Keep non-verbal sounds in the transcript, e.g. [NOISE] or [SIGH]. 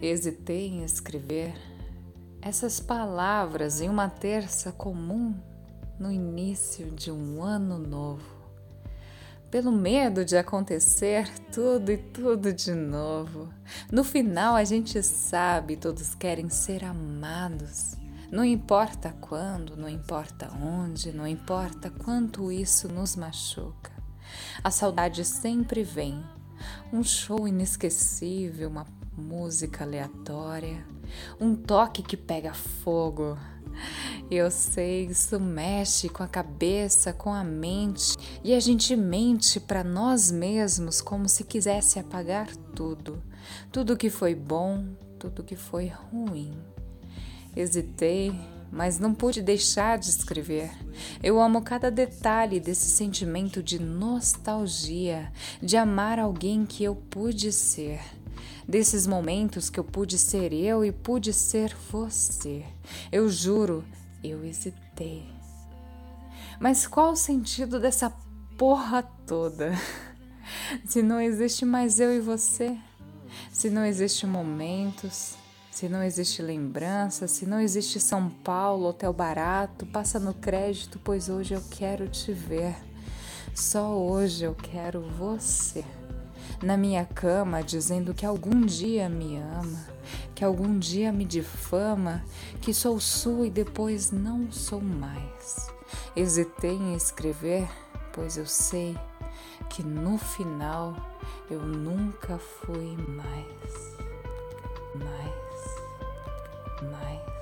hesitei em escrever essas palavras em uma terça comum no início de um ano novo. Pelo medo de acontecer tudo e tudo de novo. No final, a gente sabe, todos querem ser amados. Não importa quando, não importa onde, não importa quanto isso nos machuca. A saudade sempre vem. Um show inesquecível, uma música aleatória, um toque que pega fogo. Eu sei, isso mexe com a cabeça, com a mente, e a gente mente para nós mesmos como se quisesse apagar tudo, tudo que foi bom, tudo que foi ruim. Hesitei, mas não pude deixar de escrever. Eu amo cada detalhe desse sentimento de nostalgia, de amar alguém que eu pude ser. Desses momentos que eu pude ser eu e pude ser você. Eu juro, eu hesitei. Mas qual o sentido dessa porra toda? [LAUGHS] Se não existe mais eu e você, se não existe momentos, se não existe lembrança, se não existe São Paulo, hotel barato, passa no crédito, pois hoje eu quero te ver. Só hoje eu quero você. Na minha cama, dizendo que algum dia me ama, que algum dia me difama, que sou sua e depois não sou mais. Hesitei em escrever, pois eu sei que no final eu nunca fui mais. Mais my